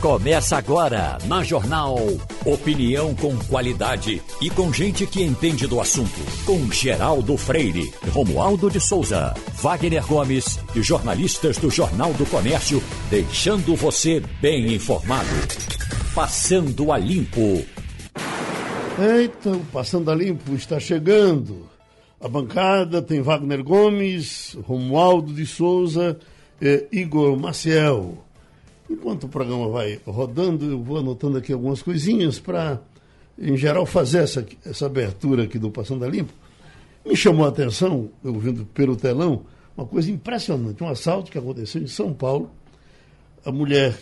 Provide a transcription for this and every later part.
Começa agora na Jornal. Opinião com qualidade e com gente que entende do assunto. Com Geraldo Freire, Romualdo de Souza, Wagner Gomes e jornalistas do Jornal do Comércio, deixando você bem informado. Passando a Limpo. Eita, o Passando a Limpo está chegando. A bancada tem Wagner Gomes, Romualdo de Souza, e Igor Maciel. Enquanto o programa vai rodando, eu vou anotando aqui algumas coisinhas para, em geral, fazer essa, essa abertura aqui do Passando a Limpo. Me chamou a atenção, eu vindo pelo telão, uma coisa impressionante. Um assalto que aconteceu em São Paulo. A mulher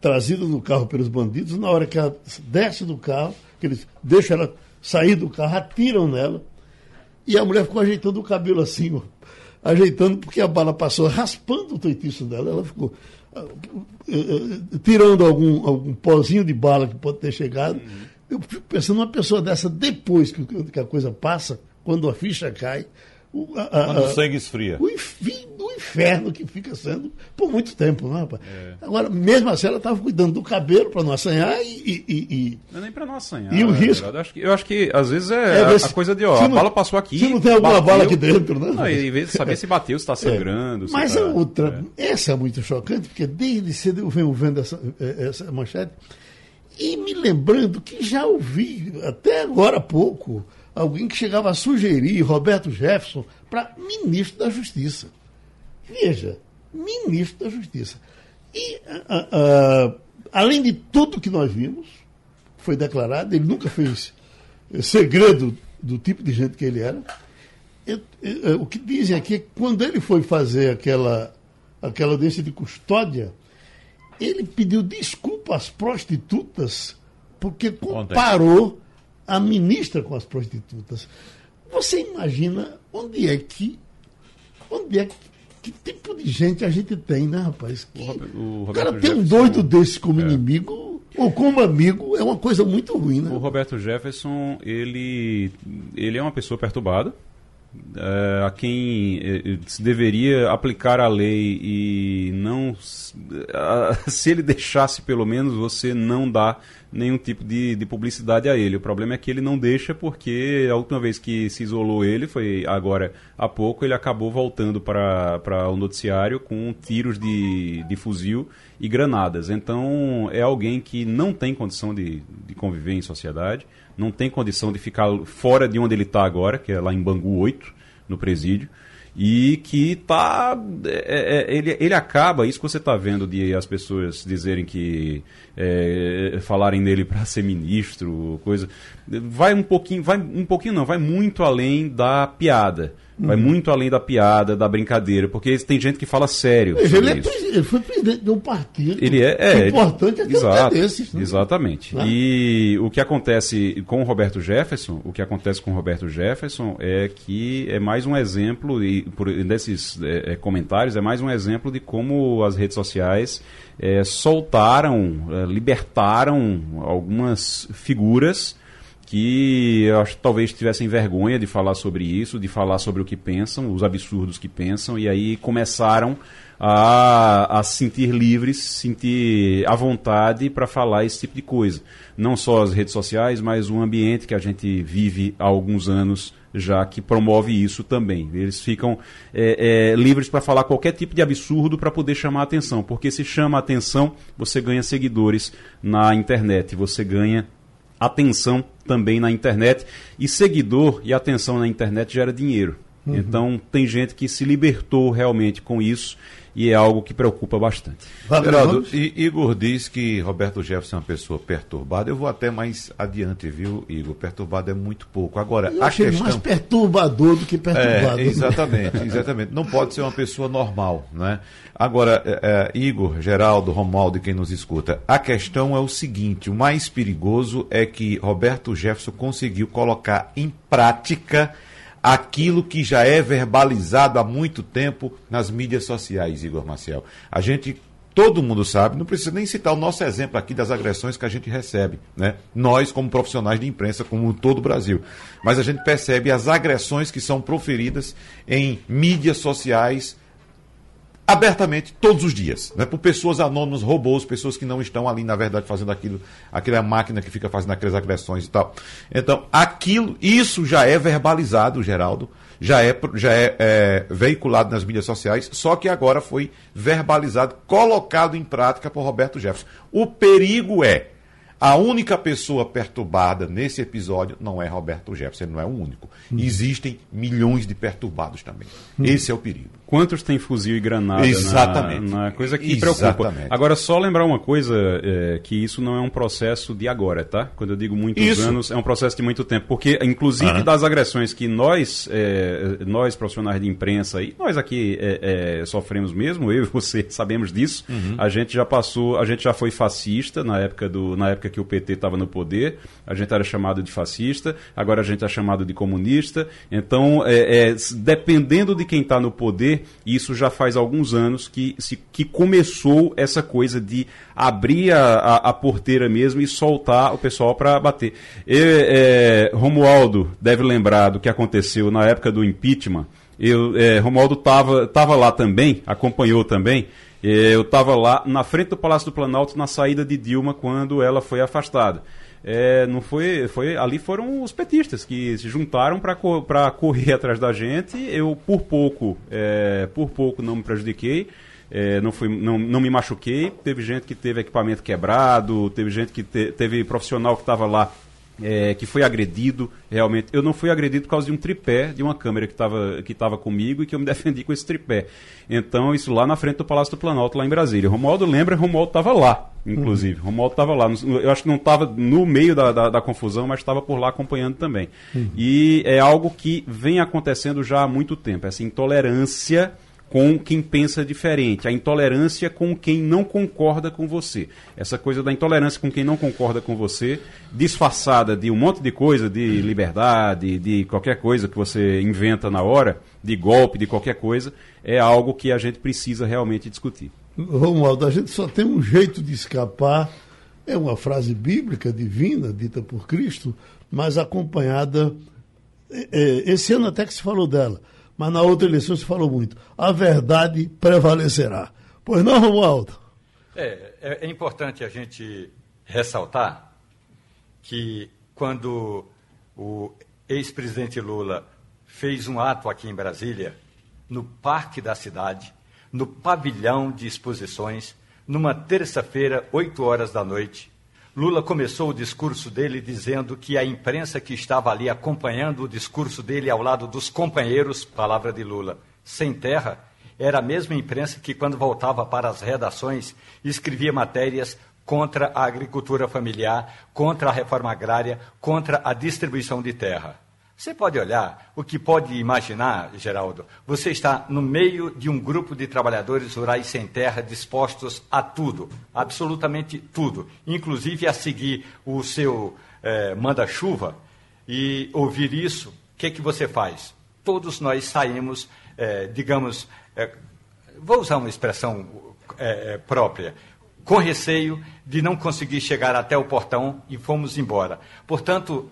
trazida do carro pelos bandidos, na hora que ela desce do carro, que eles deixam ela sair do carro, atiram nela, e a mulher ficou ajeitando o cabelo assim, ó, ajeitando, porque a bala passou raspando o toitiço dela, ela ficou tirando algum, algum pozinho de bala que pode ter chegado. Uhum. Eu fico pensando uma pessoa dessa, depois que, que a coisa passa, quando a ficha cai. O, a, a, quando o sangue esfria. O, o, inferno que fica sendo por muito tempo, não, né, rapaz? É. Agora, mesmo assim, ela estava cuidando do cabelo para não assanhar e. e, e não é nem para não assanhar. E o é risco. Eu acho, que, eu acho que às vezes é, é a, a, coisa de, ó, a não, bala passou aqui. Se não tem alguma bateu, bala aqui dentro, né? Não, em vez de saber se bateu, se está é. sangrando. É. Mas tá, a outra, essa é muito chocante, porque desde cedo eu venho vendo essa, essa manchete e me lembrando que já ouvi, até agora há pouco, alguém que chegava a sugerir Roberto Jefferson para ministro da Justiça. Veja, ministro da Justiça. E, uh, uh, além de tudo que nós vimos, foi declarado, ele nunca fez segredo do tipo de gente que ele era. Eu, eu, o que dizem aqui é que quando ele foi fazer aquela, aquela audiência de custódia, ele pediu desculpa às prostitutas porque comparou a ministra com as prostitutas. Você imagina onde é que onde é que que tipo de gente a gente tem, né, rapaz? Que, o, o, cara tem um doido desse como é. inimigo ou como amigo é uma coisa muito ruim, né? O Roberto Jefferson, ele, ele é uma pessoa perturbada, é, a quem é, se deveria aplicar a lei e não. Se ele deixasse, pelo menos, você não dá nenhum tipo de, de publicidade a ele. O problema é que ele não deixa porque a última vez que se isolou ele, foi agora há pouco, ele acabou voltando para o noticiário com tiros de, de fuzil e granadas. Então é alguém que não tem condição de, de conviver em sociedade, não tem condição de ficar fora de onde ele está agora, que é lá em Bangu 8, no presídio. E que tá é, é, ele, ele acaba isso que você está vendo de as pessoas dizerem que é, falarem nele para ser ministro coisa vai um pouquinho vai um pouquinho não vai muito além da piada Vai uhum. muito além da piada, da brincadeira, porque tem gente que fala sério. Ele, é ele, foi presidente de um partido. Ele é, é o importante é que exato, desses. Né? Exatamente. Né? E o que acontece com o Roberto Jefferson, o que acontece com o Roberto Jefferson é que é mais um exemplo, e por desses é, é comentários, é mais um exemplo de como as redes sociais é, soltaram, é, libertaram algumas figuras que eu acho talvez tivessem vergonha de falar sobre isso, de falar sobre o que pensam, os absurdos que pensam, e aí começaram a, a sentir livres, sentir à vontade para falar esse tipo de coisa. Não só as redes sociais, mas o ambiente que a gente vive há alguns anos já que promove isso também. Eles ficam é, é, livres para falar qualquer tipo de absurdo para poder chamar atenção, porque se chama atenção, você ganha seguidores na internet, você ganha atenção também na internet. E seguidor e atenção na internet gera dinheiro. Uhum. Então tem gente que se libertou realmente com isso e é algo que preocupa bastante. Geraldo, Igor diz que Roberto Jefferson é uma pessoa perturbada. Eu vou até mais adiante, viu, Igor? Perturbado é muito pouco. Agora, Eu a achei questão... mais perturbador do que perturbado. É, exatamente, exatamente. Não pode ser uma pessoa normal, né? Agora, é, é, Igor, Geraldo, Romualdo e quem nos escuta, a questão é o seguinte: o mais perigoso é que Roberto Jefferson conseguiu colocar em prática aquilo que já é verbalizado há muito tempo nas mídias sociais, Igor Marcel. A gente todo mundo sabe, não precisa nem citar o nosso exemplo aqui das agressões que a gente recebe, né? Nós, como profissionais de imprensa, como todo o Brasil. Mas a gente percebe as agressões que são proferidas em mídias sociais abertamente todos os dias, né? por pessoas anônimas, robôs, pessoas que não estão ali, na verdade, fazendo aquilo, aquela máquina que fica fazendo aquelas agressões e tal. Então, aquilo, isso já é verbalizado, Geraldo, já é, já é, é veiculado nas mídias sociais, só que agora foi verbalizado, colocado em prática por Roberto Jefferson. O perigo é a única pessoa perturbada nesse episódio não é Roberto Jefferson, ele não é o único. Hum. Existem milhões de perturbados também. Hum. Esse é o perigo. Quantos tem fuzil e granada Exatamente. Na, na coisa que Exatamente. preocupa. Agora, só lembrar uma coisa, é, que isso não é um processo de agora, tá? Quando eu digo muitos isso. anos, é um processo de muito tempo. Porque, inclusive, uhum. das agressões que nós, é, nós profissionais de imprensa, e nós aqui é, é sofremos mesmo, eu e você sabemos disso, uhum. a gente já passou, a gente já foi fascista na época, do, na época que o PT estava no poder, a gente era chamado de fascista, agora a gente é chamado de comunista. Então, é, é, dependendo de quem está no poder, isso já faz alguns anos que, se, que começou essa coisa de abrir a, a, a porteira mesmo e soltar o pessoal para bater. E, é, Romualdo deve lembrar do que aconteceu na época do impeachment. Eu, é, Romualdo estava tava lá também, acompanhou também. Eu estava lá na frente do Palácio do Planalto na saída de Dilma quando ela foi afastada é, não foi, foi ali foram os petistas que se juntaram para correr atrás da gente. Eu por pouco, é, por pouco não me prejudiquei. É, não, fui, não, não me machuquei. Teve gente que teve equipamento quebrado, teve gente que te, teve profissional que estava lá é, que foi agredido, realmente. Eu não fui agredido por causa de um tripé, de uma câmera que estava que tava comigo e que eu me defendi com esse tripé. Então, isso lá na frente do Palácio do Planalto, lá em Brasília. Romualdo lembra, Romualdo estava lá, inclusive. Uhum. Romualdo estava lá. Eu acho que não estava no meio da, da, da confusão, mas estava por lá acompanhando também. Uhum. E é algo que vem acontecendo já há muito tempo, essa intolerância com quem pensa diferente, a intolerância com quem não concorda com você. Essa coisa da intolerância com quem não concorda com você, disfarçada de um monte de coisa, de liberdade, de qualquer coisa que você inventa na hora, de golpe, de qualquer coisa, é algo que a gente precisa realmente discutir. Romualdo, a gente só tem um jeito de escapar, é uma frase bíblica, divina, dita por Cristo, mas acompanhada. É, é esse ano até que se falou dela mas na outra eleição se falou muito. A verdade prevalecerá. Pois não, Romualdo? É, é, é importante a gente ressaltar que quando o ex-presidente Lula fez um ato aqui em Brasília, no Parque da Cidade, no pavilhão de exposições, numa terça-feira, 8 horas da noite, Lula começou o discurso dele dizendo que a imprensa que estava ali acompanhando o discurso dele ao lado dos companheiros, palavra de Lula, sem terra, era a mesma imprensa que, quando voltava para as redações, escrevia matérias contra a agricultura familiar, contra a reforma agrária, contra a distribuição de terra. Você pode olhar, o que pode imaginar, Geraldo, você está no meio de um grupo de trabalhadores rurais sem terra dispostos a tudo, absolutamente tudo, inclusive a seguir o seu eh, manda-chuva e ouvir isso, o que, é que você faz? Todos nós saímos, eh, digamos, eh, vou usar uma expressão própria, com receio de não conseguir chegar até o portão e fomos embora. Portanto,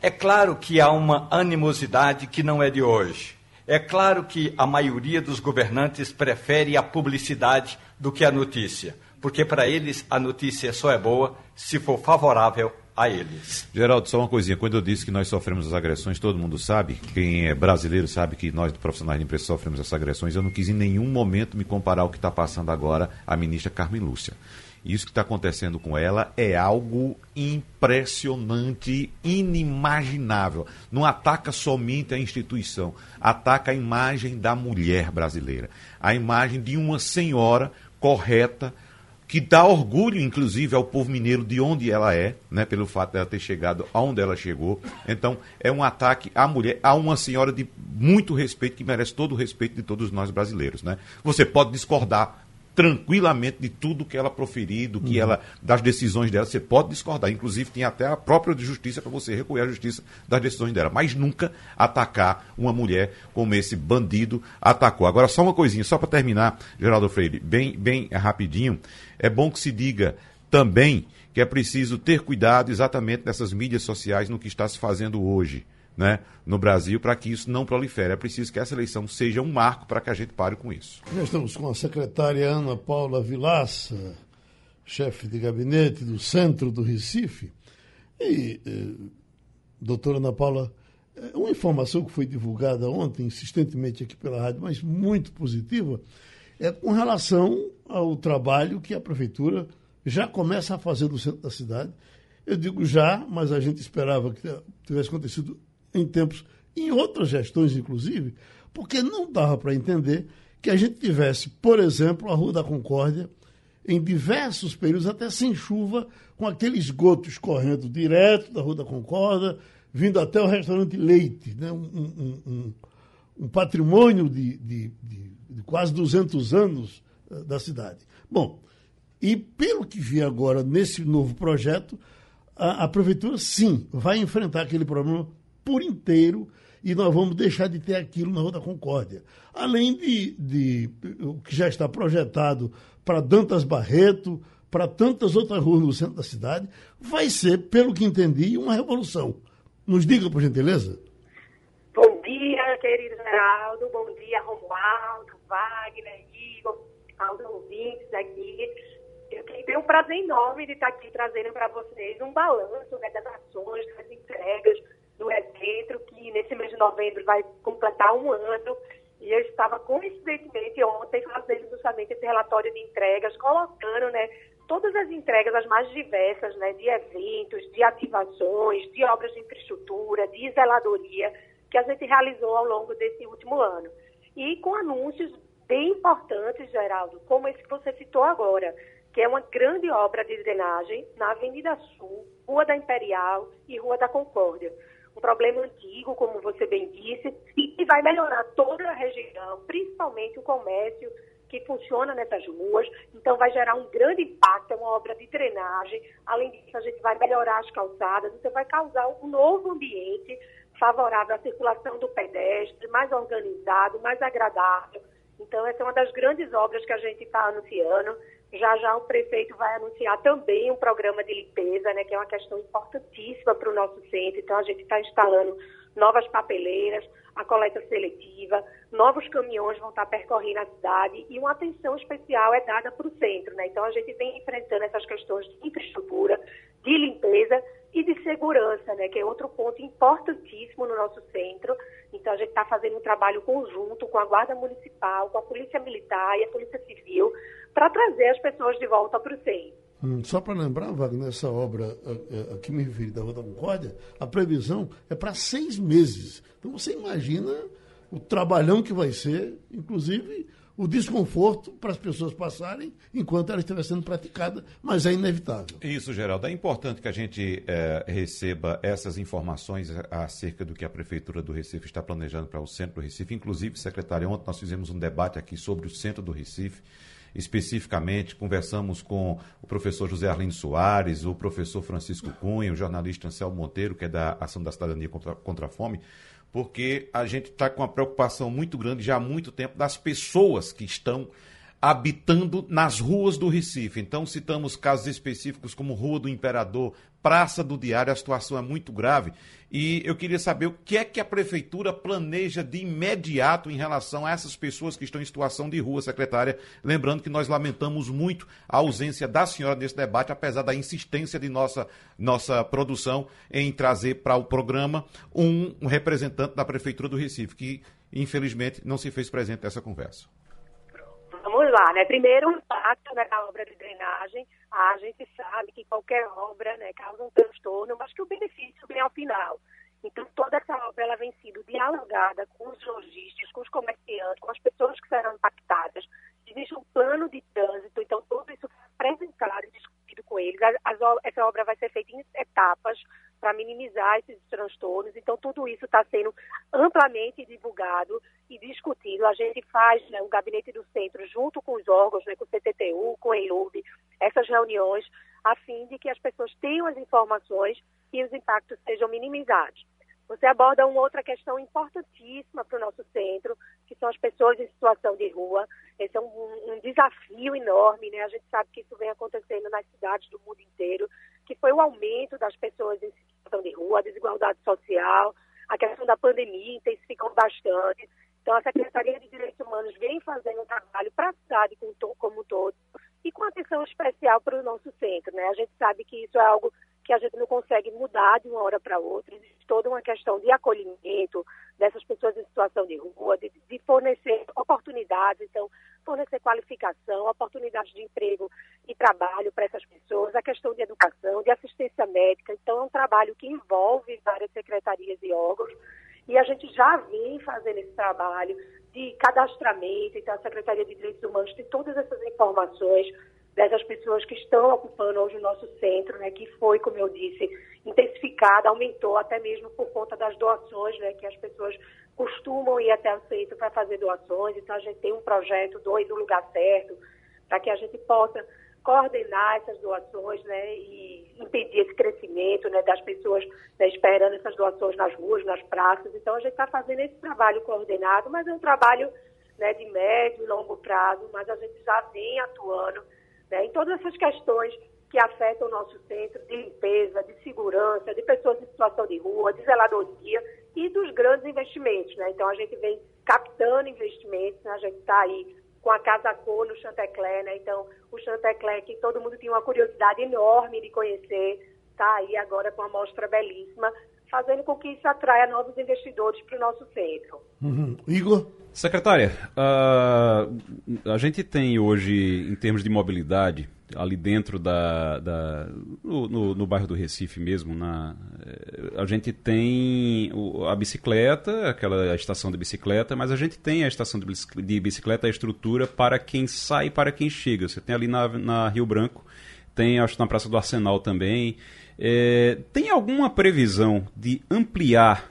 é claro que há uma animosidade que não é de hoje. É claro que a maioria dos governantes prefere a publicidade do que a notícia, porque para eles a notícia só é boa se for favorável a eles. Geraldo, só uma coisinha. Quando eu disse que nós sofremos as agressões, todo mundo sabe, quem é brasileiro sabe que nós, profissionais de imprensa, sofremos essas agressões. Eu não quis em nenhum momento me comparar ao que está passando agora a ministra Carmen Lúcia. Isso que está acontecendo com ela é algo impressionante, inimaginável. Não ataca somente a instituição, ataca a imagem da mulher brasileira, a imagem de uma senhora correta, que dá orgulho, inclusive, ao povo mineiro de onde ela é, né, pelo fato dela ter chegado aonde ela chegou. Então, é um ataque à mulher, a uma senhora de muito respeito, que merece todo o respeito de todos nós brasileiros. Né? Você pode discordar tranquilamente de tudo que ela proferir, do que uhum. ela, das decisões dela. Você pode discordar. Inclusive, tem até a própria justiça para você recolher a justiça das decisões dela. Mas nunca atacar uma mulher como esse bandido atacou. Agora, só uma coisinha, só para terminar, Geraldo Freire, bem, bem rapidinho. É bom que se diga também que é preciso ter cuidado exatamente nessas mídias sociais no que está se fazendo hoje né, no Brasil para que isso não prolifere. É preciso que essa eleição seja um marco para que a gente pare com isso. Nós estamos com a secretária Ana Paula Vilaça, chefe de gabinete do centro do Recife. E, eh, doutora Ana Paula, eh, uma informação que foi divulgada ontem, insistentemente aqui pela rádio, mas muito positiva, é com relação ao trabalho que a prefeitura já começa a fazer no centro da cidade. Eu digo já, mas a gente esperava que tivesse acontecido em tempos, em outras gestões, inclusive, porque não dava para entender que a gente tivesse, por exemplo, a Rua da Concórdia, em diversos períodos, até sem chuva, com aquele esgoto escorrendo direto da Rua da Concórdia, vindo até o restaurante Leite, né? um, um, um, um patrimônio de, de, de, de, quase 200 anos uh, da cidade. Bom, e pelo que vi agora nesse novo projeto, a, a Prefeitura, sim, vai enfrentar aquele problema por inteiro e nós vamos deixar de ter aquilo na Rua da Concórdia. Além de, de o que já está projetado para Dantas Barreto, para tantas outras ruas no centro da cidade, vai ser, pelo que entendi, uma revolução. Nos diga, por gentileza. Bom dia, querido Geraldo. Bom dia, Romualdo, Wagner, Igor, aos ouvintes aqui. Eu tenho um prazer enorme de estar aqui trazendo para vocês um balanço né, das ações, das entregas do evento, que nesse mês de novembro vai completar um ano. E eu estava coincidentemente ontem fazendo justamente esse relatório de entregas, colocando né, todas as entregas, as mais diversas, né, de eventos, de ativações, de obras de infraestrutura, de zeladoria, que a gente realizou ao longo desse último ano. E com anúncios bem importantes, Geraldo, como esse que você citou agora, que é uma grande obra de drenagem na Avenida Sul, Rua da Imperial e Rua da Concórdia problema antigo, como você bem disse, e vai melhorar toda a região, principalmente o comércio que funciona nessas ruas. Então, vai gerar um grande impacto, é uma obra de drenagem. Além disso, a gente vai melhorar as calçadas, então vai causar um novo ambiente favorável à circulação do pedestre, mais organizado, mais agradável. Então, essa é uma das grandes obras que a gente está anunciando. Já já o prefeito vai anunciar também um programa de limpeza, né, que é uma questão importantíssima para o nosso centro. Então, a gente está instalando novas papeleiras, a coleta seletiva, novos caminhões vão estar percorrendo a cidade e uma atenção especial é dada para o centro. Né? Então, a gente vem enfrentando essas questões de infraestrutura, de limpeza e de segurança, né? que é outro ponto importantíssimo no nosso centro. Então, a gente está fazendo um trabalho conjunto com a Guarda Municipal, com a Polícia Militar e a Polícia Civil para trazer as pessoas de volta para o CEI. Hum, só para lembrar, Wagner, essa obra a, a, a, que me referi da Rua da Concórdia, a previsão é para seis meses. Então você imagina o trabalhão que vai ser, inclusive o desconforto para as pessoas passarem enquanto ela estiver sendo praticada, mas é inevitável. Isso, Geraldo. É importante que a gente é, receba essas informações acerca do que a Prefeitura do Recife está planejando para o centro do Recife. Inclusive, secretário, ontem nós fizemos um debate aqui sobre o centro do Recife especificamente, conversamos com o professor José Arlindo Soares, o professor Francisco Cunha, o jornalista Anselmo Monteiro, que é da Ação da Cidadania contra, contra a Fome, porque a gente está com uma preocupação muito grande já há muito tempo das pessoas que estão habitando nas ruas do Recife. Então, citamos casos específicos como Rua do Imperador, Praça do Diário, a situação é muito grave. E eu queria saber o que é que a Prefeitura planeja de imediato em relação a essas pessoas que estão em situação de rua, secretária. Lembrando que nós lamentamos muito a ausência da senhora nesse debate, apesar da insistência de nossa, nossa produção em trazer para o programa um, um representante da Prefeitura do Recife, que infelizmente não se fez presente nessa conversa. Lá, né? Primeiro, o impacto né, da obra de drenagem. A gente sabe que qualquer obra né, causa um transtorno, mas que o benefício vem ao final. Então, toda essa obra ela vem sendo dialogada com os lojistas, com os comerciantes, com as pessoas que serão impactadas. Existe um plano de trânsito, então tudo isso foi apresentado e discutido com eles. essa obra vai ser feita em etapas para minimizar esses transtornos. Então, tudo isso está sendo amplamente divulgado e discutido. A gente faz né, o gabinete do centro junto com os órgãos, né, com o CTTU, com o EIUB, essas reuniões, a fim de que as pessoas tenham as informações e os impactos sejam minimizados. Você aborda uma outra questão importantíssima para o nosso centro, que são as pessoas em situação de rua. Esse é um, um, desafio enorme, né? A gente sabe que isso vem acontecendo nas cidades do mundo inteiro, que foi o aumento das pessoas em rua, a desigualdade social, a questão da pandemia intensificou bastante. Então, a Secretaria de Direitos Humanos vem fazendo um trabalho para a cidade como um todo e com atenção especial para o nosso centro. Né? A gente sabe que isso é algo que a gente não consegue mudar de uma hora para outra. Existe toda uma questão de acolhimento dessas pessoas em situação de rua, de, de fornecer oportunidades, então, fornecer qualificação, oportunidades de emprego trabalho para essas pessoas, a questão de educação, de assistência médica. Então, é um trabalho que envolve várias secretarias e órgãos. E a gente já vem fazendo esse trabalho de cadastramento, então a Secretaria de Direitos Humanos tem todas essas informações dessas pessoas que estão ocupando hoje o nosso centro, né, que foi, como eu disse, intensificada, aumentou até mesmo por conta das doações, né, que as pessoas costumam ir até o centro para fazer doações, então a gente tem um projeto Doe no Lugar Certo, para que a gente possa coordenar essas doações né, e impedir esse crescimento né, das pessoas né, esperando essas doações nas ruas, nas praças. Então, a gente está fazendo esse trabalho coordenado, mas é um trabalho né, de médio e longo prazo, mas a gente já vem atuando né, em todas essas questões que afetam o nosso centro de limpeza, de segurança, de pessoas em situação de rua, de zeladoria e dos grandes investimentos. Né? Então, a gente vem captando investimentos, né? a gente está aí com a Casa Cor no Chantecler, né? Então, o Chantecler, que todo mundo tinha uma curiosidade enorme de conhecer, está aí agora com uma mostra belíssima, fazendo com que isso atraia novos investidores para o nosso centro. Uhum. Igor? Secretária, uh, a gente tem hoje, em termos de mobilidade, ali dentro da, da no, no, no, bairro do Recife mesmo, na, a gente tem a bicicleta, aquela estação de bicicleta, mas a gente tem a estação de bicicleta, a estrutura para quem sai e para quem chega. Você tem ali na, na Rio Branco, tem acho na Praça do Arsenal também. É, tem alguma previsão de ampliar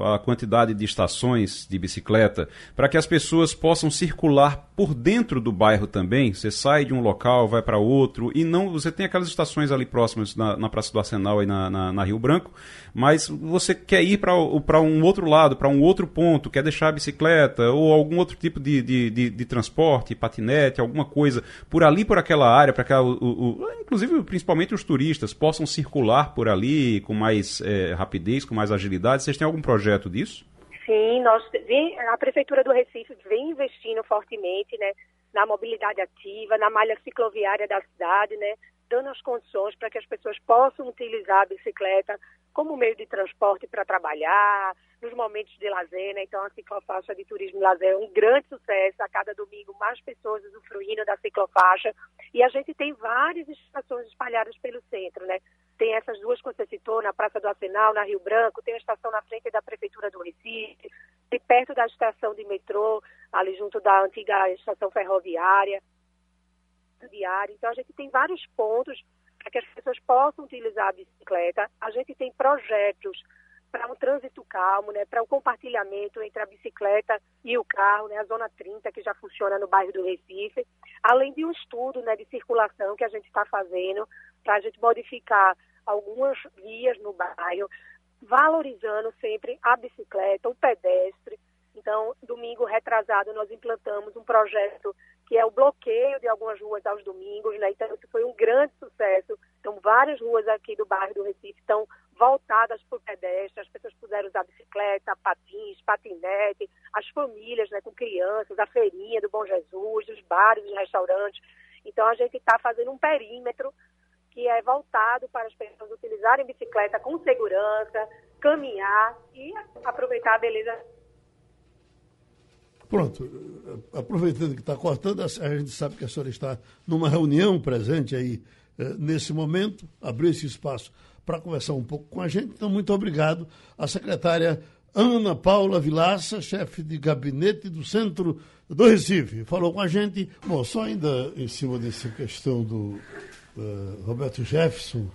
a quantidade de estações de bicicleta para que as pessoas possam circular por dentro do bairro também. Você sai de um local, vai para outro e não você tem aquelas estações ali próximas na, na Praça do Arsenal e na, na, na, Rio Branco, mas você quer ir para um outro lado, para um outro ponto, quer deixar a bicicleta ou algum outro tipo de, de, de, de transporte, patinete, alguma coisa por ali por aquela área para que o, o, inclusive principalmente os turistas possam circular por ali com mais é, rapidez, com mais agilidade. Vocês têm algum projeto projeto disso? Sim, nós, a Prefeitura do Recife vem investindo fortemente né, na mobilidade ativa, na malha cicloviária da cidade, né, dando as condições para que as pessoas possam utilizar a bicicleta como meio de transporte para trabalhar, nos momentos de lazer, né? Então a ciclofaixa de turismo e lazer é um grande sucesso. A cada domingo mais pessoas usufruindo da ciclofaixa. E a gente tem várias estações espalhadas pelo centro, né? Tem essas duas que você citou, na Praça do Arsenal, na Rio Branco, tem a estação na frente da Prefeitura do Recife, e perto da estação de metrô, ali junto da antiga estação ferroviária. Diária. Então a gente tem vários pontos para que as pessoas possam utilizar a bicicleta. A gente tem projetos para um trânsito calmo, né, para um compartilhamento entre a bicicleta e o carro, né, a zona 30 que já funciona no bairro do Recife, além de um estudo né, de circulação que a gente está fazendo para a gente modificar algumas vias no bairro, valorizando sempre a bicicleta, o pedestre. Então, domingo retrasado, nós implantamos um projeto que é o bloqueio de algumas ruas aos domingos, né? Então, isso foi um grande sucesso. Então, várias ruas aqui do bairro do Recife estão voltadas para o pedestre, as pessoas puderam usar bicicleta, patins, patinete, as famílias né, com crianças, a feirinha do Bom Jesus, os bares, os restaurantes. Então, a gente está fazendo um perímetro que é voltado para as pessoas utilizarem bicicleta com segurança, caminhar e aproveitar a beleza. Pronto, aproveitando que está cortando, a gente sabe que a senhora está numa reunião presente aí eh, nesse momento, abriu esse espaço para conversar um pouco com a gente. Então, muito obrigado à secretária Ana Paula Vilaça, chefe de gabinete do Centro do Recife. Falou com a gente. Bom, só ainda em cima dessa questão do uh, Roberto Jefferson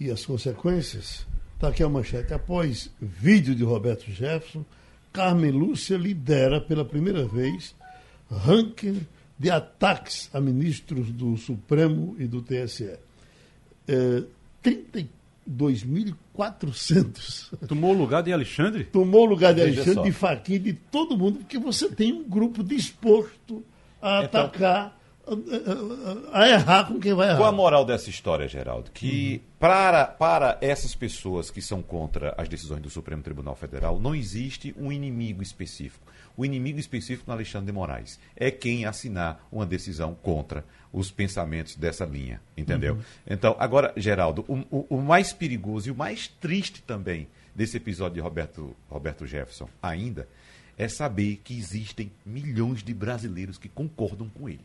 e as consequências, está aqui a manchete. Após vídeo de Roberto Jefferson, Carmen Lúcia lidera pela primeira vez ranking de ataques a ministros do Supremo e do TSE. É, 32.400. Tomou o lugar de Alexandre? Tomou o lugar de Veja Alexandre, só. de Faquinha, de todo mundo, porque você tem um grupo disposto a então, atacar a errar com quem vai errar. Qual a moral dessa história, Geraldo? Que uhum. para, para essas pessoas que são contra as decisões do Supremo Tribunal Federal, não existe um inimigo específico. O inimigo específico no Alexandre de Moraes é quem assinar uma decisão contra os pensamentos dessa linha, entendeu? Uhum. Então, agora, Geraldo, o, o, o mais perigoso e o mais triste também desse episódio de Roberto, Roberto Jefferson ainda é saber que existem milhões de brasileiros que concordam com ele.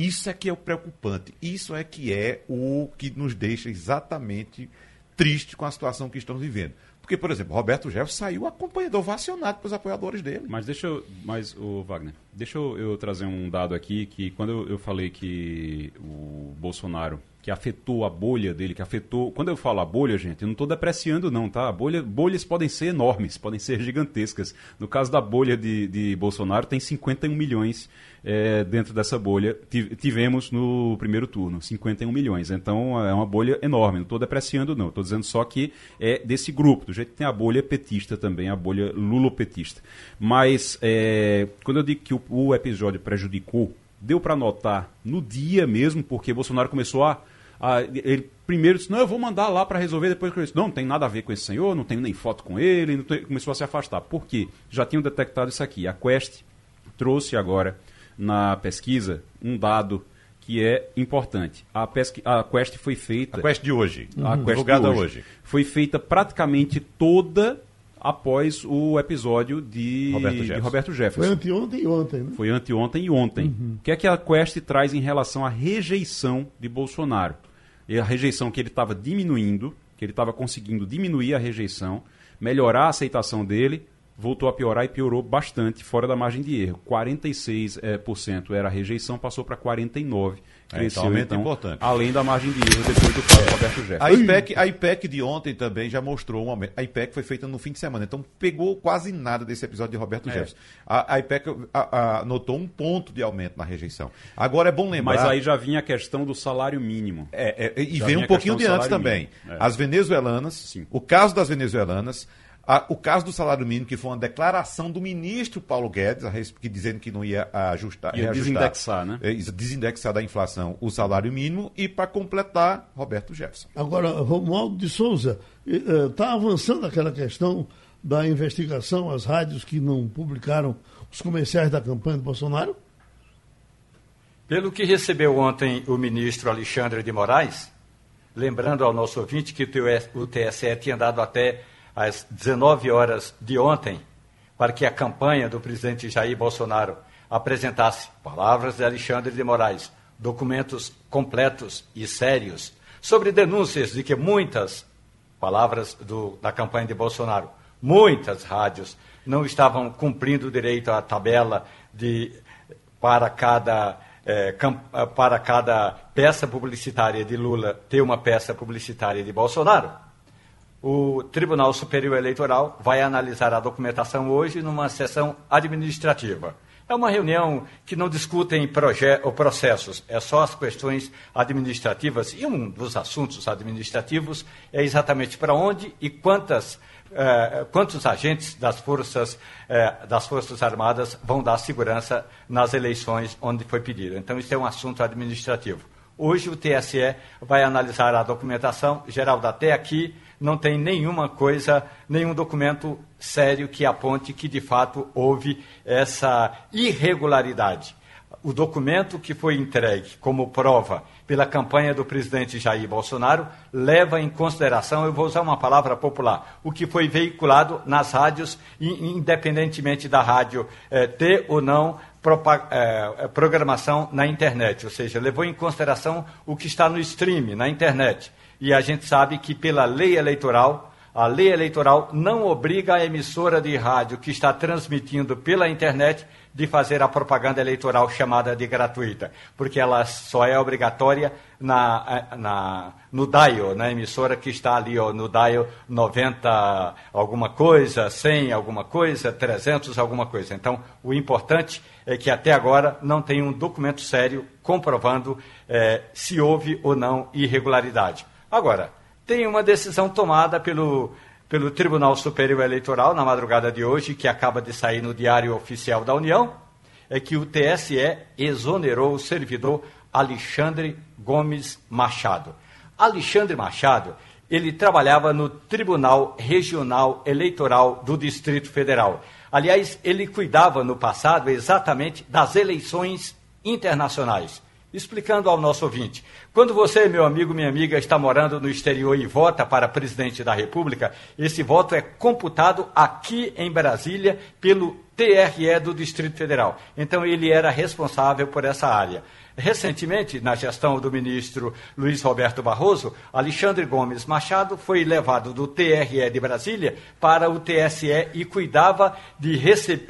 Isso é que é o preocupante. Isso é que é o que nos deixa exatamente triste com a situação que estamos vivendo. Porque, por exemplo, Roberto Jefferson saiu acompanhado, ovacionado pelos apoiadores dele. Mas deixa eu. Mas, o Wagner, deixa eu, trazer um dado aqui que quando eu falei que o Bolsonaro que afetou a bolha dele, que afetou. Quando eu falo a bolha, gente, eu não estou depreciando, não, tá? bolha, bolhas podem ser enormes, podem ser gigantescas. No caso da bolha de, de Bolsonaro, tem 51 milhões é, dentro dessa bolha. Tivemos no primeiro turno, 51 milhões. Então é uma bolha enorme. Não estou depreciando, não. Estou dizendo só que é desse grupo, do jeito que tem a bolha petista também, a bolha lulopetista. Mas é, quando eu digo que o, o episódio prejudicou deu para notar no dia mesmo, porque Bolsonaro começou a. a ele primeiro disse: Não, eu vou mandar lá para resolver. Depois que disse: Não, não tem nada a ver com esse senhor, não tenho nem foto com ele. Tem, começou a se afastar. Por quê? Já tinham detectado isso aqui. A Quest trouxe agora na pesquisa um dado que é importante. A, pesqui... a Quest foi feita. A Quest de hoje. A uhum. Quest de hoje, hoje. Foi feita praticamente toda após o episódio de Roberto Jefferson. De Roberto Jefferson. Foi anteontem e ontem, né? Foi anteontem e ontem. Uhum. O que é que a Quest traz em relação à rejeição de Bolsonaro? E a rejeição que ele estava diminuindo, que ele estava conseguindo diminuir a rejeição, melhorar a aceitação dele, voltou a piorar e piorou bastante, fora da margem de erro. 46% é, por cento era a rejeição, passou para 49%. Cresceu, é, então, então, importante. além da margem de erro depois do caso é. Roberto Jefferson. A IPEC, a IPEC de ontem também já mostrou um aumento. A IPEC foi feita no fim de semana, então pegou quase nada desse episódio de Roberto é. Jefferson. A, a IPEC a, a, notou um ponto de aumento na rejeição. Agora é bom lembrar. Mas aí já vinha a questão do salário mínimo. É, é e já vem um pouquinho de antes também. É. As venezuelanas, Sim. o caso das venezuelanas, a, o caso do salário mínimo, que foi uma declaração do ministro Paulo Guedes, a, que dizendo que não ia ajustar. Ia desindexar, né? É, desindexar da inflação o salário mínimo e, para completar, Roberto Jefferson. Agora, Romualdo de Souza, está eh, avançando aquela questão da investigação às rádios que não publicaram os comerciais da campanha do Bolsonaro? Pelo que recebeu ontem o ministro Alexandre de Moraes, lembrando ao nosso ouvinte que o TSE tinha dado até às 19 horas de ontem, para que a campanha do presidente Jair Bolsonaro apresentasse palavras de Alexandre de Moraes, documentos completos e sérios sobre denúncias de que muitas palavras do, da campanha de Bolsonaro, muitas rádios não estavam cumprindo o direito à tabela de para cada é, para cada peça publicitária de Lula ter uma peça publicitária de Bolsonaro o Tribunal Superior Eleitoral vai analisar a documentação hoje numa sessão administrativa. É uma reunião que não discutem processos, é só as questões administrativas. E um dos assuntos administrativos é exatamente para onde e quantas, eh, quantos agentes das forças, eh, das forças Armadas vão dar segurança nas eleições onde foi pedido. Então, isso é um assunto administrativo. Hoje o TSE vai analisar a documentação. Geraldo, até aqui não tem nenhuma coisa, nenhum documento sério que aponte que de fato houve essa irregularidade. O documento que foi entregue como prova pela campanha do presidente Jair Bolsonaro leva em consideração, eu vou usar uma palavra popular, o que foi veiculado nas rádios, independentemente da rádio eh, ter ou não programação na internet, ou seja, levou em consideração o que está no stream, na internet. E a gente sabe que pela lei eleitoral, a lei eleitoral não obriga a emissora de rádio que está transmitindo pela internet de fazer a propaganda eleitoral chamada de gratuita, porque ela só é obrigatória na, na, no DAIO, na emissora que está ali ó, no DAIO 90 alguma coisa, 100 alguma coisa, 300 alguma coisa. Então, o importante é que até agora não tem um documento sério comprovando é, se houve ou não irregularidade. Agora, tem uma decisão tomada pelo pelo Tribunal Superior Eleitoral na madrugada de hoje, que acaba de sair no Diário Oficial da União, é que o TSE exonerou o servidor Alexandre Gomes Machado. Alexandre Machado, ele trabalhava no Tribunal Regional Eleitoral do Distrito Federal. Aliás, ele cuidava no passado exatamente das eleições internacionais. Explicando ao nosso ouvinte, quando você, meu amigo, minha amiga, está morando no exterior e vota para presidente da República, esse voto é computado aqui em Brasília pelo TRE do Distrito Federal. Então, ele era responsável por essa área. Recentemente, na gestão do ministro Luiz Roberto Barroso, Alexandre Gomes Machado foi levado do TRE de Brasília para o TSE e cuidava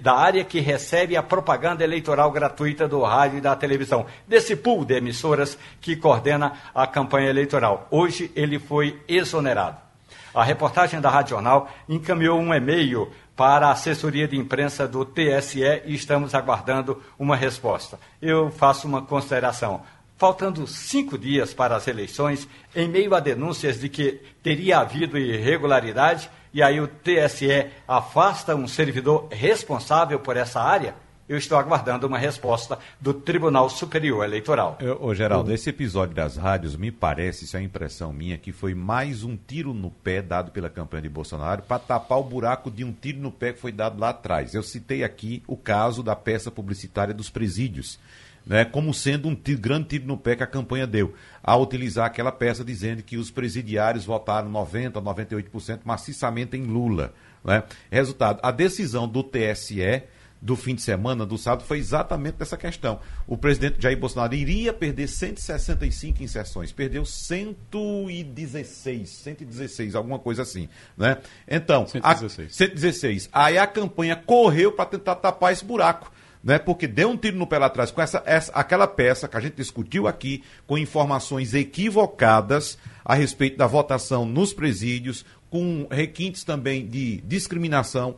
da área que recebe a propaganda eleitoral gratuita do rádio e da televisão, desse pool de emissoras que coordena a campanha eleitoral. Hoje ele foi exonerado. A reportagem da Rádio Jornal encaminhou um e-mail para a assessoria de imprensa do TSE e estamos aguardando uma resposta. Eu faço uma consideração. Faltando cinco dias para as eleições, em meio a denúncias de que teria havido irregularidade, e aí o TSE afasta um servidor responsável por essa área, eu estou aguardando uma resposta do Tribunal Superior Eleitoral. Ô, Geraldo, esse episódio das rádios, me parece, isso é impressão minha, que foi mais um tiro no pé dado pela campanha de Bolsonaro para tapar o buraco de um tiro no pé que foi dado lá atrás. Eu citei aqui o caso da peça publicitária dos presídios. Né, como sendo um tiro, grande tiro no pé que a campanha deu, ao utilizar aquela peça dizendo que os presidiários votaram 90%, 98% maciçamente em Lula. Né? Resultado, a decisão do TSE do fim de semana, do sábado, foi exatamente dessa questão. O presidente Jair Bolsonaro iria perder 165 inserções, perdeu 116, 116, alguma coisa assim, né? Então, 116. A, 116. Aí a campanha correu para tentar tapar esse buraco. Né, porque deu um tiro no pé lá atrás com essa, essa, aquela peça que a gente discutiu aqui, com informações equivocadas a respeito da votação nos presídios, com requintes também de discriminação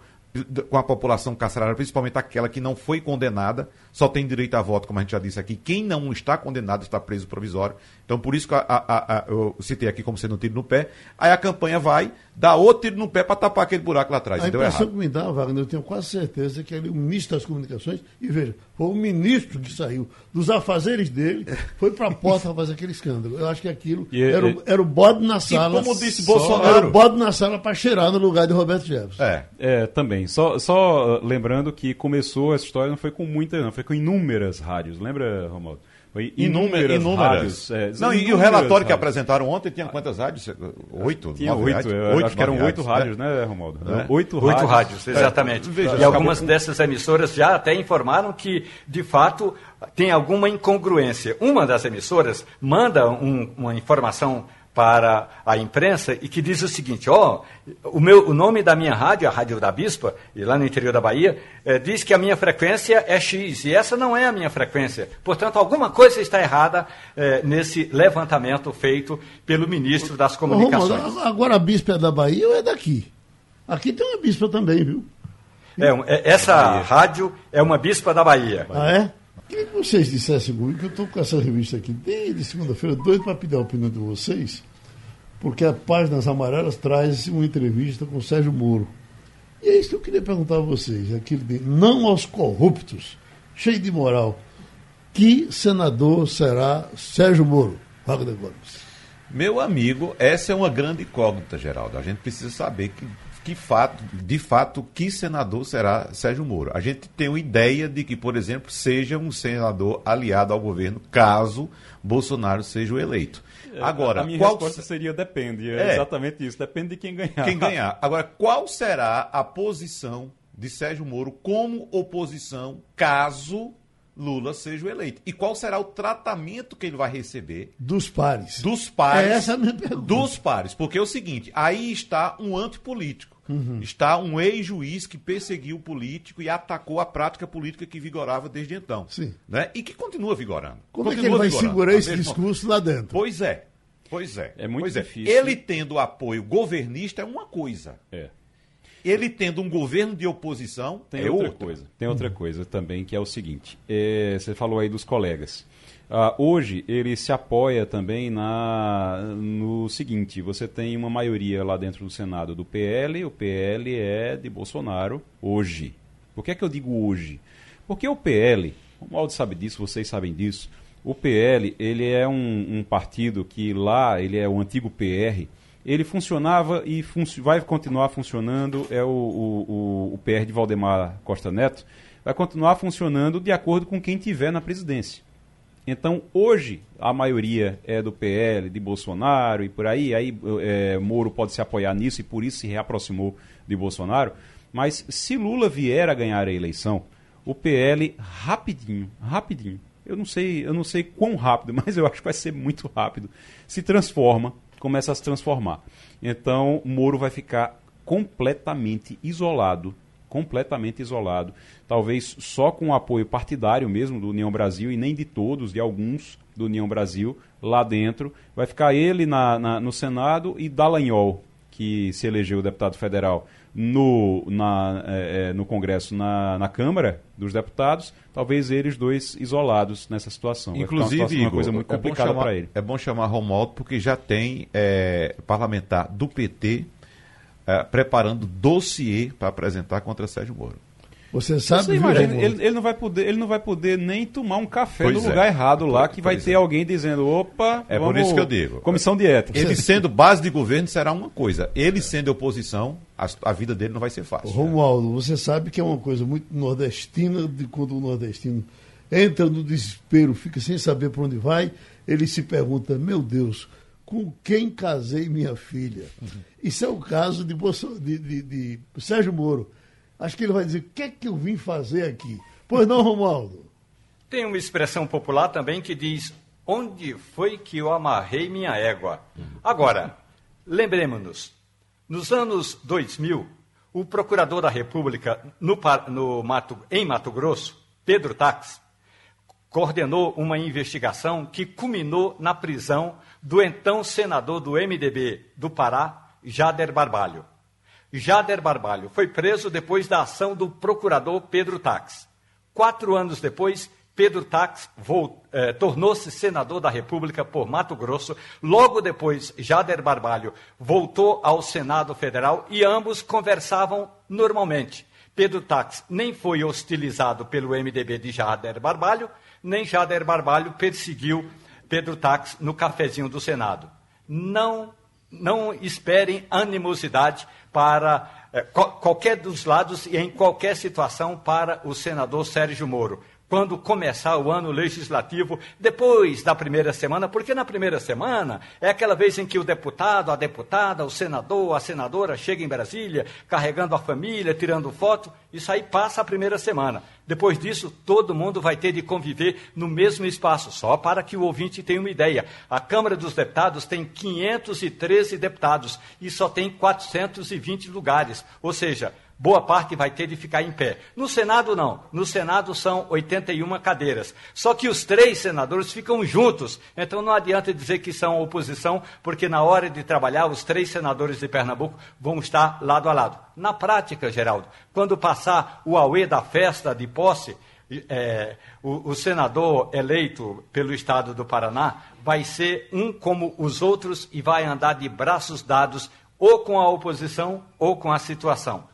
com a população carcerária, principalmente aquela que não foi condenada, só tem direito a voto, como a gente já disse aqui. Quem não está condenado está preso provisório. Então, por isso que a, a, a, eu citei aqui como sendo um tiro no pé. Aí a campanha vai dar outro tiro no pé para tapar aquele buraco lá atrás. A impressão que me dá, Wagner, eu tenho quase certeza que ali o ministro das comunicações, e veja, foi o ministro que saiu dos afazeres dele, foi para a porta para fazer aquele escândalo. Eu acho que aquilo e, era, e, o, era o bode na sala. E como disse Bolsonaro. Era o bode na sala para cheirar no lugar de Roberto Jefferson. É, é também. Só, só lembrando que começou essa história, não foi com muita, não, foi com inúmeras rádios. Lembra, Romualdo? Foi inúmeras, inúmeras. rádios. É, Não, e o relatório rádios. que apresentaram ontem tinha quantas rádios? Oito? Tinha oito. oito acho que eram oito rádios, né, né Romualdo? É. Oito, rádios. Oito rádios, exatamente. É. E algumas dessas emissoras já até informaram que, de fato, tem alguma incongruência. Uma das emissoras manda um, uma informação para a imprensa e que diz o seguinte: ó, oh, o, meu, o nome da minha rádio, a Rádio da Bispa, e lá no interior da Bahia, é, diz que a minha frequência é X, e essa não é a minha frequência. Portanto, alguma coisa está errada é, nesse levantamento feito pelo ministro das Comunicações. agora a Bispa é da Bahia ou é daqui? Aqui tem uma Bispa também, viu? É, é essa rádio é uma Bispa da Bahia. Ah, é? Queria que vocês dissessem comigo que eu estou com essa revista aqui desde segunda-feira, doido para pedir a opinião de vocês, porque a Páginas Amarelas traz uma entrevista com o Sérgio Moro. E é isso que eu queria perguntar a vocês, aquilo de não aos corruptos, cheio de moral. Que senador será Sérgio Moro? Wagner Gomes. Meu amigo, essa é uma grande incógnita, Geraldo. A gente precisa saber que que fato, de fato, que senador será Sérgio Moro. A gente tem uma ideia de que, por exemplo, seja um senador aliado ao governo, caso Bolsonaro seja o eleito. É, Agora, a minha qual... resposta seria depende, é, é exatamente isso, depende de quem ganhar. Quem ganhar. Agora, qual será a posição de Sérgio Moro como oposição caso Lula seja o eleito. E qual será o tratamento que ele vai receber? Dos pares. Dos pares. É essa a minha pergunta. Dos pares. Porque é o seguinte, aí está um antipolítico. Uhum. Está um ex-juiz que perseguiu o político e atacou a prática política que vigorava desde então. Sim. Né? E que continua vigorando. Como continua é que ele vai vigorando, segurar esse discurso lá dentro? Pois é. Pois é. É muito pois é. difícil. É. Ele tendo apoio governista é uma coisa. É. Ele tendo um governo de oposição tem é outra, outra. coisa. Tem outra coisa também que é o seguinte. É, você falou aí dos colegas. Uh, hoje ele se apoia também na, no seguinte: você tem uma maioria lá dentro do Senado do PL, o PL é de Bolsonaro hoje. Por que é que eu digo hoje? Porque o PL, o Maldo sabe disso, vocês sabem disso, o PL ele é um, um partido que lá, ele é o antigo PR, ele funcionava e vai continuar funcionando, é o, o, o, PR de Valdemar Costa Neto, vai continuar funcionando de acordo com quem tiver na presidência. Então, hoje, a maioria é do PL, de Bolsonaro e por aí, aí é, Moro pode se apoiar nisso e por isso se reaproximou de Bolsonaro. Mas se Lula vier a ganhar a eleição, o PL rapidinho, rapidinho, eu não sei, eu não sei quão rápido, mas eu acho que vai ser muito rápido, se transforma, começa a se transformar. Então, Moro vai ficar completamente isolado completamente isolado, talvez só com o apoio partidário mesmo do União Brasil e nem de todos, de alguns do União Brasil lá dentro. Vai ficar ele na, na no Senado e Dallagnol, que se elegeu deputado federal no, na, é, é, no Congresso, na, na Câmara dos Deputados, talvez eles dois isolados nessa situação. Inclusive, uma, situação, uma coisa muito é complicada para ele. É bom chamar Romualdo porque já tem é, parlamentar do PT é, preparando dossiê para apresentar contra Sérgio Moro. Você sabe, Você imagina, ele, ele, não vai poder, ele não vai poder nem tomar um café pois no é. lugar errado lá, que vai ter é. alguém dizendo, opa, é por isso que eu digo. Comissão de ética. Ele sendo base de governo será uma coisa. Ele sendo oposição, a, a vida dele não vai ser fácil. Romualdo, você sabe que é uma coisa muito nordestina de quando o nordestino entra no desespero, fica sem saber para onde vai, ele se pergunta, meu Deus, com quem casei minha filha? Isso é o caso de, de, de, de, Sérgio Moro. Acho que ele vai dizer: o que é que eu vim fazer aqui? Pois não, Romualdo? Tem uma expressão popular também que diz: onde foi que eu amarrei minha égua? Agora, lembremos-nos: nos anos 2000, o procurador da República no, no Mato, em Mato Grosso, Pedro Tax, coordenou uma investigação que culminou na prisão do então senador do MDB do Pará, Jader Barbalho. Jader Barbalho foi preso depois da ação do procurador Pedro Tax. Quatro anos depois, Pedro Tax eh, tornou-se senador da República por Mato Grosso. Logo depois, Jader Barbalho voltou ao Senado Federal e ambos conversavam normalmente. Pedro Tax nem foi hostilizado pelo MDB de Jader Barbalho, nem Jader Barbalho perseguiu Pedro Tax no cafezinho do Senado. Não, não esperem animosidade para eh, qualquer dos lados e em qualquer situação para o senador Sérgio Moro quando começar o ano legislativo, depois da primeira semana, porque na primeira semana é aquela vez em que o deputado, a deputada, o senador, a senadora chega em Brasília, carregando a família, tirando foto, isso aí passa a primeira semana. Depois disso, todo mundo vai ter de conviver no mesmo espaço, só para que o ouvinte tenha uma ideia. A Câmara dos Deputados tem 513 deputados e só tem 420 lugares, ou seja, boa parte vai ter de ficar em pé. No Senado, não. No Senado são 81 cadeiras. Só que os três senadores ficam juntos. Então não adianta dizer que são oposição, porque na hora de trabalhar, os três senadores de Pernambuco vão estar lado a lado. Na prática, Geraldo, quando passar o auê da festa de posse, é, o, o, senador eleito pelo estado do Paraná vai ser um como os outros e vai andar de braços dados ou com a oposição ou com a situação.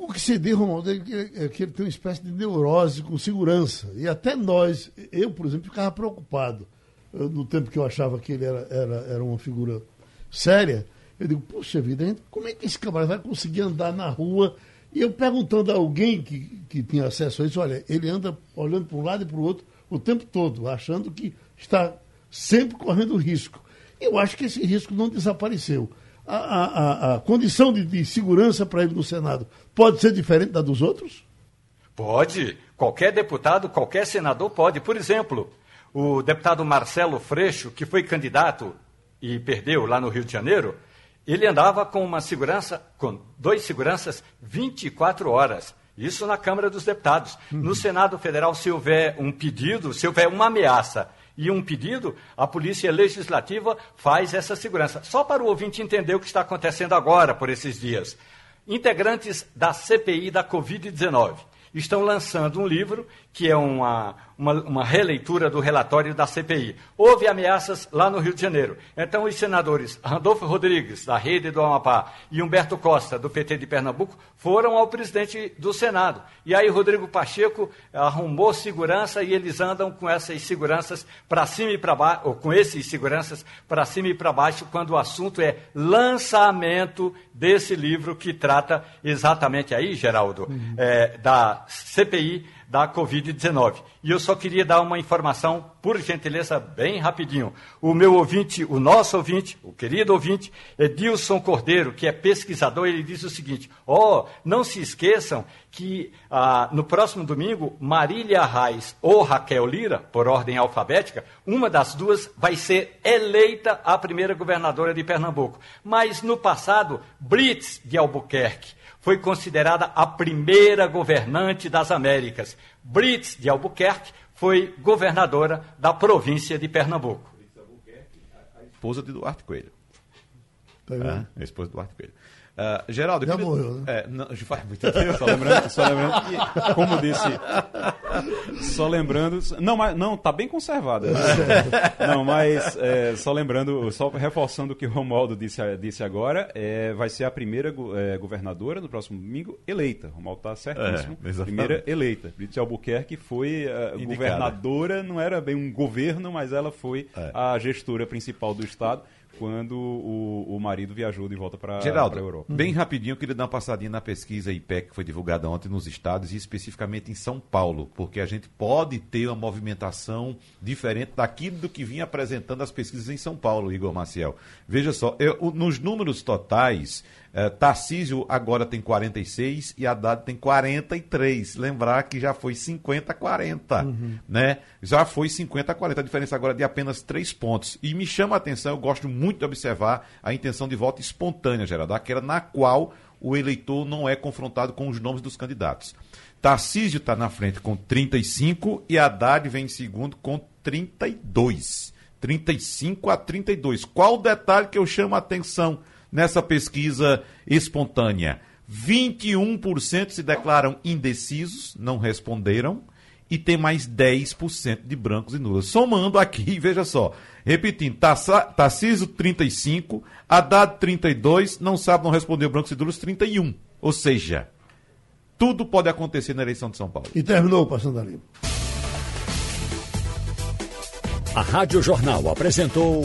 O que se diz, Romualdo, é que, é que ele tem uma espécie de neurose com segurança. E até nós, eu, por exemplo, ficava preocupado. No tempo que eu achava que ele era, era, era uma figura séria, eu digo, poxa vida, gente, como é que esse camarada vai conseguir andar na rua? E eu perguntando a alguém que, que tinha acesso a isso, olha, ele anda olhando para um lado e para o outro o tempo todo, achando que está sempre correndo risco. Eu acho que esse risco não desapareceu a, a, a condição de, de segurança para ele no Senado pode ser diferente da dos outros? Pode. Qualquer deputado, qualquer senador pode. Por exemplo, o deputado Marcelo Freixo, que foi candidato e perdeu lá no Rio de Janeiro, ele andava com uma segurança, com dois seguranças 24 horas. Isso na Câmara dos Deputados. Uhum. No Senado Federal, se houver um pedido, se houver uma ameaça e um pedido, a Polícia Legislativa faz essa segurança. Só para o ouvinte entender o que está acontecendo agora, por esses dias. Integrantes da CPI da Covid-19 estão lançando um livro que é uma, uma, uma, releitura do relatório da CPI. Houve ameaças lá no Rio de Janeiro. Então, os senadores Randolfo Rodrigues, da Rede do Amapá, e Humberto Costa, do PT de Pernambuco, foram ao presidente do Senado. E aí, Rodrigo Pacheco arrumou segurança e eles andam com essas seguranças para cima e para baixo, ou com esses seguranças para cima e para baixo, quando o assunto é lançamento desse livro que trata exatamente aí, Geraldo, uhum. é, da CPI da Covid-19. E eu só queria dar uma informação, por gentileza, bem rapidinho. O meu ouvinte, o nosso ouvinte, o querido ouvinte, Edilson Cordeiro, que é pesquisador, ele diz o seguinte: ó, oh, não se esqueçam que ah, no próximo domingo, Marília Reis ou Raquel Lira, por ordem alfabética, uma das duas vai ser eleita a primeira governadora de Pernambuco. Mas no passado, Brits de Albuquerque foi considerada a primeira governante das Américas. Brits de Albuquerque foi governadora da província de Pernambuco. A esposa de Duarte Coelho. Tá ah, a esposa de Duarte Coelho. Uh, Geraldo, já queria... morreu, né? É, não, faz muito tempo. Só lembrando, só lembrando que, como disse, só lembrando, não, mas não, tá bem conservada. Não, mas é, só lembrando, só reforçando o que o Romualdo disse, disse agora, é, vai ser a primeira é, governadora no próximo domingo eleita. O Romualdo tá certíssimo. É, primeira eleita. Brito Albuquerque foi uh, governadora, não era bem um governo, mas ela foi é. a gestora principal do estado quando o, o marido viajou de volta para a Europa. Bem rapidinho, eu queria dar uma passadinha na pesquisa IPEC que foi divulgada ontem nos estados e especificamente em São Paulo, porque a gente pode ter uma movimentação diferente daquilo do que vinha apresentando as pesquisas em São Paulo, Igor Maciel. Veja só, eu, nos números totais, Uh, Tarcísio agora tem 46 e Haddad tem 43. Lembrar que já foi 50 a 40, uhum. né? Já foi 50 a 40, a diferença agora é de apenas 3 pontos. E me chama a atenção, eu gosto muito de observar a intenção de voto espontânea, Geraldo, aquela na qual o eleitor não é confrontado com os nomes dos candidatos. Tarcísio está na frente com 35 e Haddad vem em segundo com 32. 35 a 32. Qual o detalhe que eu chamo a atenção? Nessa pesquisa espontânea. 21% se declaram indecisos, não responderam, e tem mais 10% de brancos e nulas. Somando aqui, veja só, repetindo, Tarcísio 35, Haddad 32, não sabe, não respondeu brancos e nulos 31. Ou seja, tudo pode acontecer na eleição de São Paulo. E terminou Passando a Limpo. A Rádio Jornal apresentou